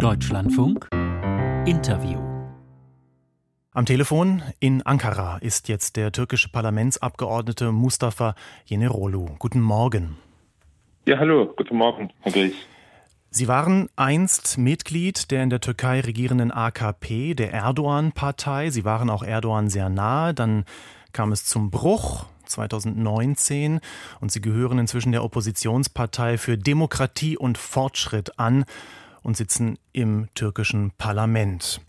Deutschlandfunk Interview am Telefon in Ankara ist jetzt der türkische Parlamentsabgeordnete Mustafa Yenerolu. Guten Morgen. Ja, hallo, guten Morgen, Herr Gries. Sie waren einst Mitglied der in der Türkei regierenden AKP, der Erdogan-Partei. Sie waren auch Erdogan sehr nahe. Dann kam es zum Bruch 2019 und Sie gehören inzwischen der Oppositionspartei für Demokratie und Fortschritt an und sitzen im türkischen Parlament.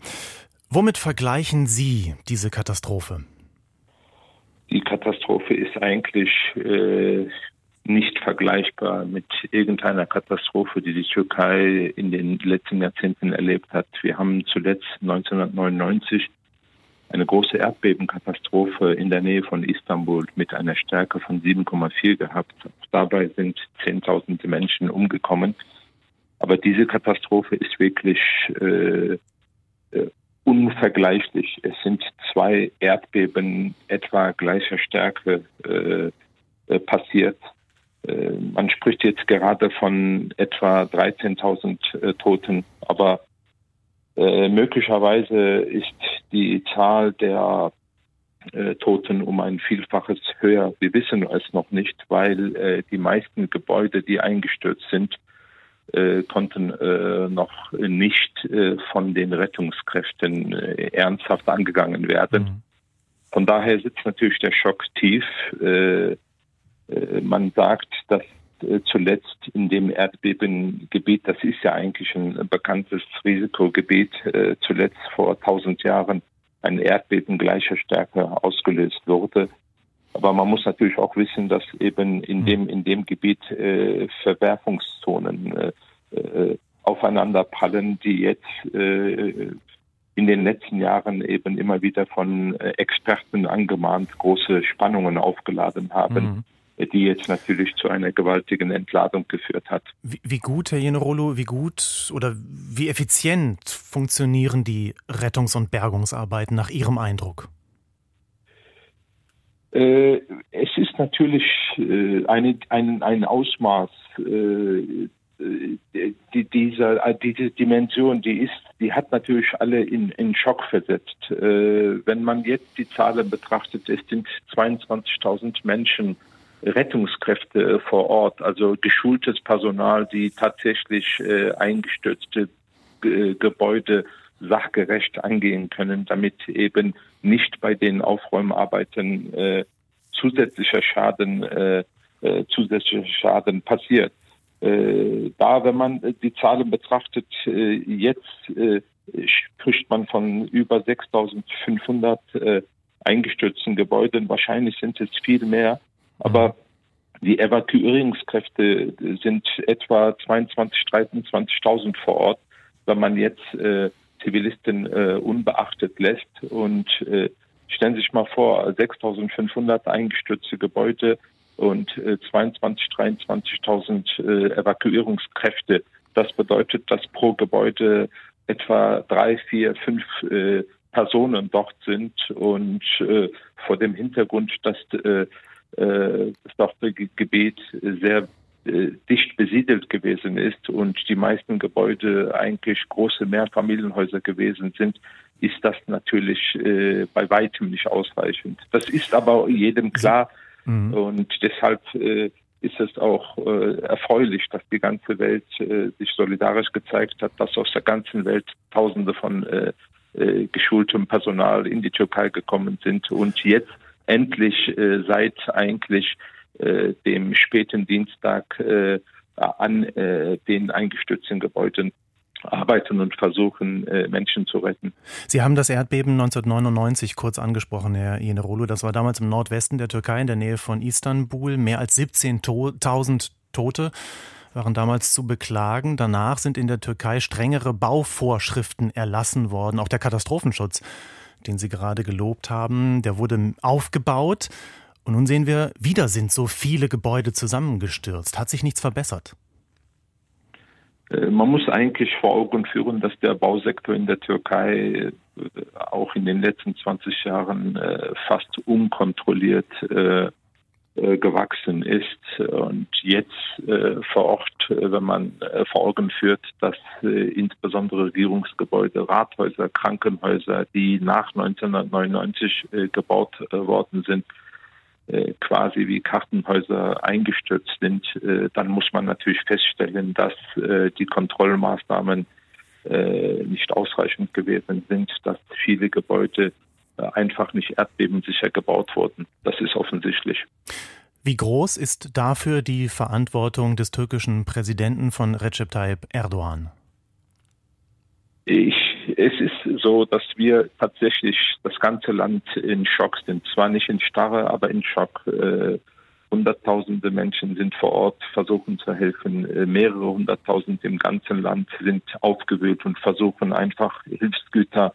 Womit vergleichen Sie diese Katastrophe? Die Katastrophe ist eigentlich äh, nicht vergleichbar mit irgendeiner Katastrophe, die die Türkei in den letzten Jahrzehnten erlebt hat. Wir haben zuletzt 1999 eine große Erdbebenkatastrophe in der Nähe von Istanbul mit einer Stärke von 7,4 gehabt. Dabei sind Zehntausende Menschen umgekommen. Aber diese Katastrophe ist wirklich äh, äh unvergleichlich. Es sind zwei Erdbeben etwa gleicher Stärke äh, äh passiert. Äh, man spricht jetzt gerade von etwa 13.000 äh, Toten, aber möglicherweise ist die Zahl der Toten um ein Vielfaches höher. Wir wissen es noch nicht, weil die meisten Gebäude, die eingestürzt sind, konnten äh, noch nicht äh, von den Rettungskräften äh, ernsthaft angegangen werden. Mhm. Von daher sitzt natürlich der Schock tief. Äh, äh, man sagt, dass zuletzt in dem Erdbebengebiet, das ist ja eigentlich ein bekanntes Risikogebiet, zuletzt vor 1000 Jahren ein Erdbeben gleicher Stärke ausgelöst wurde. Aber man muss natürlich auch wissen, dass eben in hm. dem, in dem Gebiet äh, Verwerfungszonen äh, äh, aufeinander prallen, die jetzt äh, in den letzten Jahren eben immer wieder von äh, Experten angemahnt große Spannungen aufgeladen haben. Mhm die jetzt natürlich zu einer gewaltigen Entladung geführt hat. Wie, wie, gut, Herr Jenerolo, wie gut oder wie effizient funktionieren die Rettungs- und Bergungsarbeiten nach Ihrem Eindruck? Äh, es ist natürlich äh, eine, ein, ein Ausmaß äh, die, dieser, diese Dimension, die ist, die hat natürlich alle in, in Schock versetzt. wenn man jetzt die Zahlen betrachtet, es sind 22.000 Menschen Rettungskräfte vor Ort, also geschultes Personal, die tatsächlich eingestürzte Gebäude sachgerecht angehen können, damit eben nicht bei den Aufräumarbeiten äh, zusätzlicher Schaden äh, äh, zusätzlicher Schaden passiert. Äh, da, wenn man die Zahlen betrachtet, äh, jetzt äh, spricht man von über 6.500 äh, eingestürzten Gebäuden. Wahrscheinlich sind es viel mehr, aber die Evakuierungskräfte sind etwa 22, 23.000 vor Ort. Wenn man jetzt äh, Zivilisten äh, unbeachtet lässt. Und äh, stellen Sie sich mal vor, 6.500 eingestürzte Gebäude und äh, 22, 23.000 äh, Evakuierungskräfte. Das bedeutet, dass pro Gebäude etwa drei, vier, fünf äh, Personen dort sind und äh, vor dem Hintergrund, dass äh, äh das Gebiet sehr dicht besiedelt gewesen ist und die meisten Gebäude eigentlich große Mehrfamilienhäuser gewesen sind, ist das natürlich äh, bei weitem nicht ausreichend. Das ist aber jedem klar mhm. und deshalb äh, ist es auch äh, erfreulich, dass die ganze Welt äh, sich solidarisch gezeigt hat, dass aus der ganzen Welt Tausende von äh, äh, geschultem Personal in die Türkei gekommen sind und jetzt endlich äh, seit eigentlich äh, dem späten Dienstag äh, an äh, den eingestürzten Gebäuden arbeiten und versuchen, äh, Menschen zu retten. Sie haben das Erdbeben 1999 kurz angesprochen, Herr Jenerolo. Das war damals im Nordwesten der Türkei in der Nähe von Istanbul. Mehr als 17.000 Tote waren damals zu beklagen. Danach sind in der Türkei strengere Bauvorschriften erlassen worden. Auch der Katastrophenschutz, den Sie gerade gelobt haben, der wurde aufgebaut. Und nun sehen wir, wieder sind so viele Gebäude zusammengestürzt. Hat sich nichts verbessert? Äh, man muss eigentlich vor Augen führen, dass der Bausektor in der Türkei äh, auch in den letzten 20 Jahren äh, fast unkontrolliert gewachsen ist und jetzt vor Ort, wenn man vor Augen führt, dass insbesondere Regierungsgebäude, Rathäuser, Krankenhäuser, die nach 1999 äh, gebaut worden sind, quasi wie Kartenhäuser eingestürzt sind, dann muss man natürlich feststellen, dass die Kontrollmaßnahmen nicht ausreichend gewesen sind, dass viele Gebäude einfach nicht erdbebensicher gebaut wurden. Das ist offensichtlich. Wie groß ist dafür die Verantwortung des türkischen Präsidenten von Recep Tayyip Erdogan? Ich, es ist so, dass wir tatsächlich das ganze Land in Schock sind. Zwar nicht in Starre, aber in Schock. Äh, Hunderttausende Menschen sind vor Ort, versuchen zu helfen. Äh, mehrere hunderttausend im ganzen Land sind aufgewühlt und versuchen einfach Hilfsgüter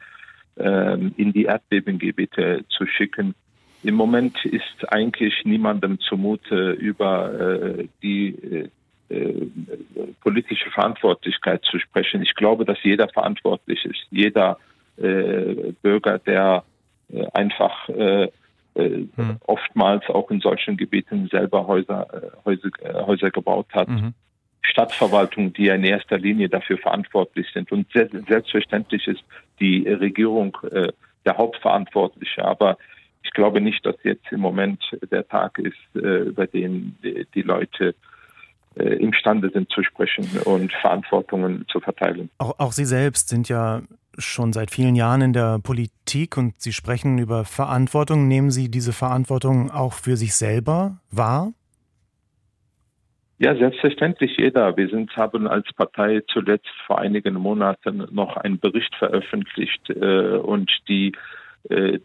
ähm, in die Erdbebengebiete zu schicken. Im Moment ist eigentlich niemandem zumute, über äh, die äh, politische Verantwortlichkeit zu sprechen. Ich glaube, dass jeder verantwortlich ist. Jeder äh, Bürger, der äh, einfach äh, hm. oftmals auch in solchen Gebieten selber Häuser, Häuser, Häuser gebaut hat. Mhm. Stadtverwaltung, die ja in erster Linie dafür verantwortlich sind. Und selbstverständlich ist die Regierung äh, der Hauptverantwortliche. Aber ich glaube nicht, dass jetzt im Moment der Tag ist, äh, über den die Leute äh, imstande sind zu sprechen und Verantwortungen zu verteilen. Auch, auch Sie selbst sind ja schon seit vielen Jahren in der Politik und Sie sprechen über Verantwortung. Nehmen Sie diese Verantwortung auch für sich selber wahr? Ja, selbstverständlich jeder. Wir sind, haben als Partei zuletzt vor einigen Monaten noch einen Bericht veröffentlicht äh, und die äh, äh,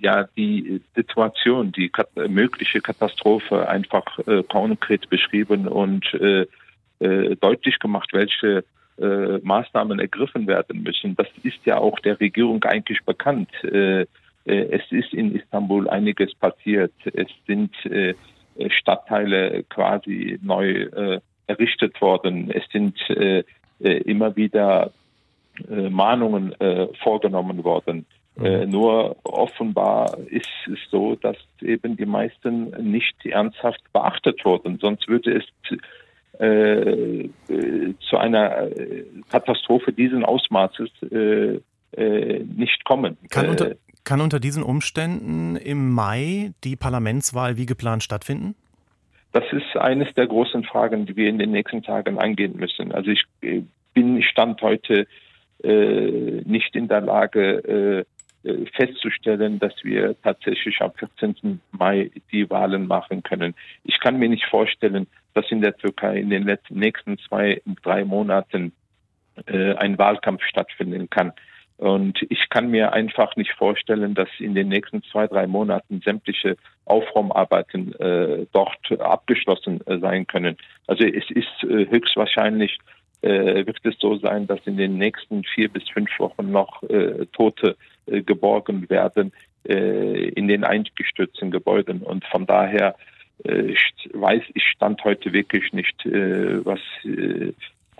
ja die Situation, die mögliche Katastrophe einfach äh, konkret beschrieben und äh, äh, deutlich gemacht, welche äh, Maßnahmen ergriffen werden müssen. Das ist ja auch der Regierung eigentlich bekannt. Äh, äh, es ist in Istanbul einiges passiert. Es sind äh, Stadtteile quasi neu äh, errichtet worden. Es sind äh, äh immer wieder äh, Mahnungen äh, vorgenommen worden. Äh, mhm. nur offenbar ist es so, dass eben die meisten nicht ernsthaft beachtet wurden. Sonst würde es äh, äh, zu einer Katastrophe diesen Ausmaßes äh, äh, nicht kommen. Kann unter, kann unter diesen Umständen im Mai die Parlamentswahl wie geplant stattfinden? Das ist eines der großen Fragen, die wir in den nächsten Tagen angehen müssen. Also ich bin Stand heute äh, nicht in der Lage, äh, festzustellen, dass wir tatsächlich am 14. Mai die Wahlen machen können. Ich kann mir nicht vorstellen, dass in der Türkei in den letzten, nächsten zwei, drei Monaten äh, ein Wahlkampf stattfinden kann. Und ich kann mir einfach nicht vorstellen, dass in den nächsten zwei, drei Monaten sämtliche Aufraumarbeiten äh, dort abgeschlossen äh, sein können. Also es ist äh, höchstwahrscheinlich äh, wird es so sein, dass in den nächsten vier bis fünf Wochen noch äh, Tote äh, geborgen werden äh, in den eingestürzten Gebäuden. Und von daher äh, weiß ich Stand heute wirklich nicht, äh, was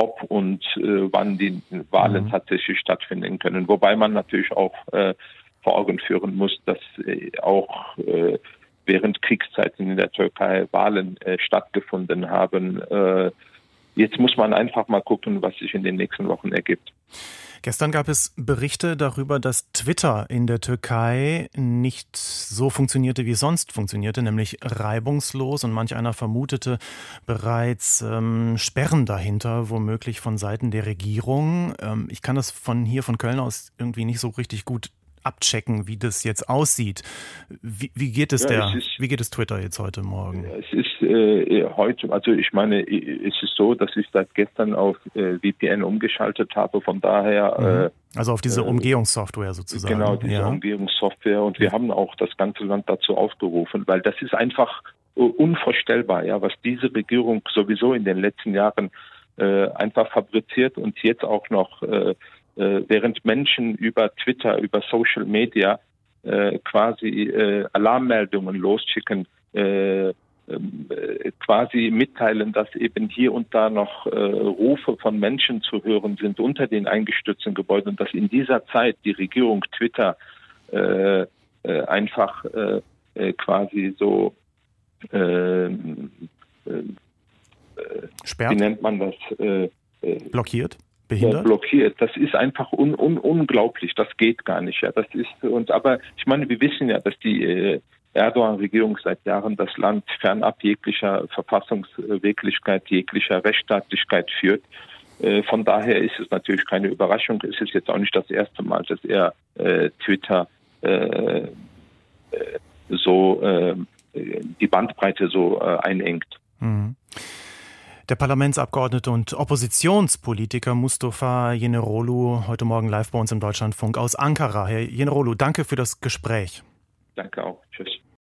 ob und wann die Wahlen mhm. tatsächlich stattfinden können. Wobei man natürlich auch vor Augen führen muss, dass auch äh, während Kriegszeiten in der Türkei Wahlen stattgefunden haben. Jetzt muss man einfach mal gucken, was sich in den nächsten Wochen ergibt. Gestern gab es Berichte darüber, dass Twitter in der Türkei nicht so funktionierte, wie es sonst funktionierte, nämlich reibungslos. Und manch einer vermutete bereits ähm, Sperren dahinter, womöglich von Seiten der Regierung. Ähm, ich kann das von hier, von Köln aus, irgendwie nicht so richtig gut abchecken, wie das jetzt aussieht. Wie, wie geht es ja, der, es ist, wie geht es Twitter jetzt heute Morgen? Es ist äh, heute, also ich meine, es ist so, dass ich seit gestern auf äh, VPN umgeschaltet habe, von daher. Mhm. Äh, also auf diese äh, Umgehungssoftware sozusagen. Genau, diese ja. Umgehungssoftware und wir haben auch das ganze Land dazu aufgerufen, weil das ist einfach unvorstellbar, ja, was diese Regierung sowieso in den letzten Jahren äh, einfach fabriziert und jetzt auch noch während Menschen über Twitter, über Social Media äh, quasi äh, Alarmmeldungen losschicken, äh, ähm, äh, quasi mitteilen, dass eben hier und da noch äh, Rufe von Menschen zu hören sind unter den eingestürzten Gebäuden, dass in dieser Zeit die Regierung Twitter äh, äh, einfach äh, äh quasi so äh, Sperrt? Wie nennt man das? Äh, blockiert? Behindert? blockiert. Das ist einfach un, un, unglaublich. Das geht gar nicht. Ja, das ist und aber ich meine, wir wissen ja, dass die äh, Erdogan-Regierung seit Jahren das Land fernab jeglicher Verfassungswirklichkeit, jeglicher Rechtsstaatlichkeit führt. Äh, von daher ist es natürlich keine Überraschung. Es ist jetzt auch nicht das erste Mal, dass er äh, Twitter äh, äh so äh, die Bandbreite so einengt. Mhm. Der Parlamentsabgeordnete und Oppositionspolitiker Mustafa Jenerolu heute Morgen live bei uns im Deutschlandfunk aus Ankara. Herr Jenerolu, danke für das Gespräch. Danke auch. Tschüss.